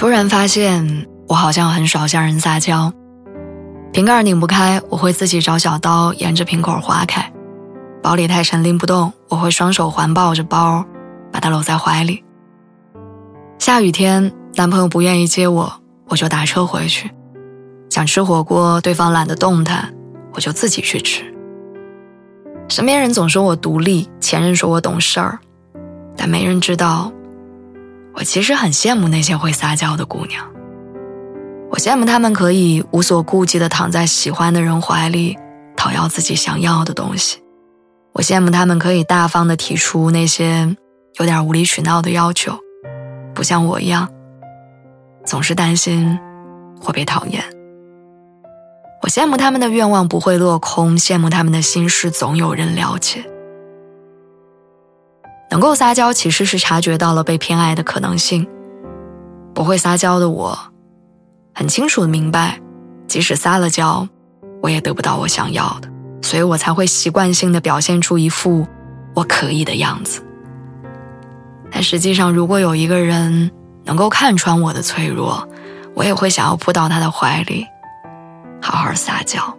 突然发现，我好像很少向人撒娇。瓶盖拧不开，我会自己找小刀沿着瓶口划开；包里太沉拎不动，我会双手环抱着包，把它搂在怀里。下雨天，男朋友不愿意接我，我就打车回去。想吃火锅，对方懒得动弹，我就自己去吃。身边人总说我独立，前任说我懂事儿，但没人知道。我其实很羡慕那些会撒娇的姑娘，我羡慕她们可以无所顾忌地躺在喜欢的人怀里，讨要自己想要的东西；我羡慕她们可以大方地提出那些有点无理取闹的要求，不像我一样，总是担心会被讨厌。我羡慕他们的愿望不会落空，羡慕他们的心事总有人了解。能够撒娇，其实是察觉到了被偏爱的可能性。不会撒娇的我，很清楚的明白，即使撒了娇，我也得不到我想要的，所以我才会习惯性的表现出一副我可以的样子。但实际上，如果有一个人能够看穿我的脆弱，我也会想要扑到他的怀里，好好撒娇。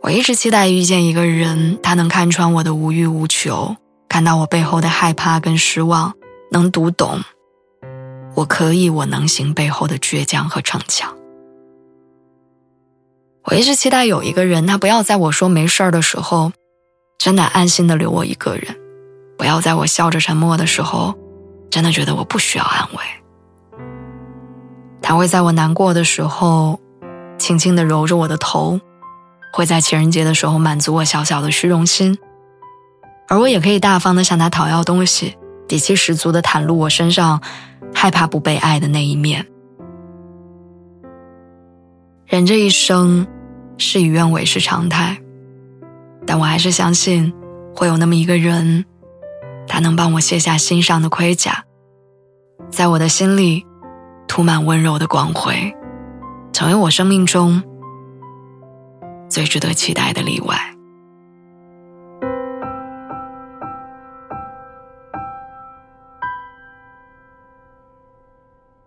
我一直期待遇见一个人，他能看穿我的无欲无求，看到我背后的害怕跟失望，能读懂我可以我能行背后的倔强和逞强。我一直期待有一个人，他不要在我说没事儿的时候，真的安心的留我一个人；不要在我笑着沉默的时候，真的觉得我不需要安慰。他会在我难过的时候，轻轻的揉着我的头。会在情人节的时候满足我小小的虚荣心，而我也可以大方的向他讨要东西，底气十足的袒露我身上害怕不被爱的那一面。人这一生，事与愿违是常态，但我还是相信，会有那么一个人，他能帮我卸下心上的盔甲，在我的心里涂满温柔的光辉，成为我生命中。最值得期待的例外。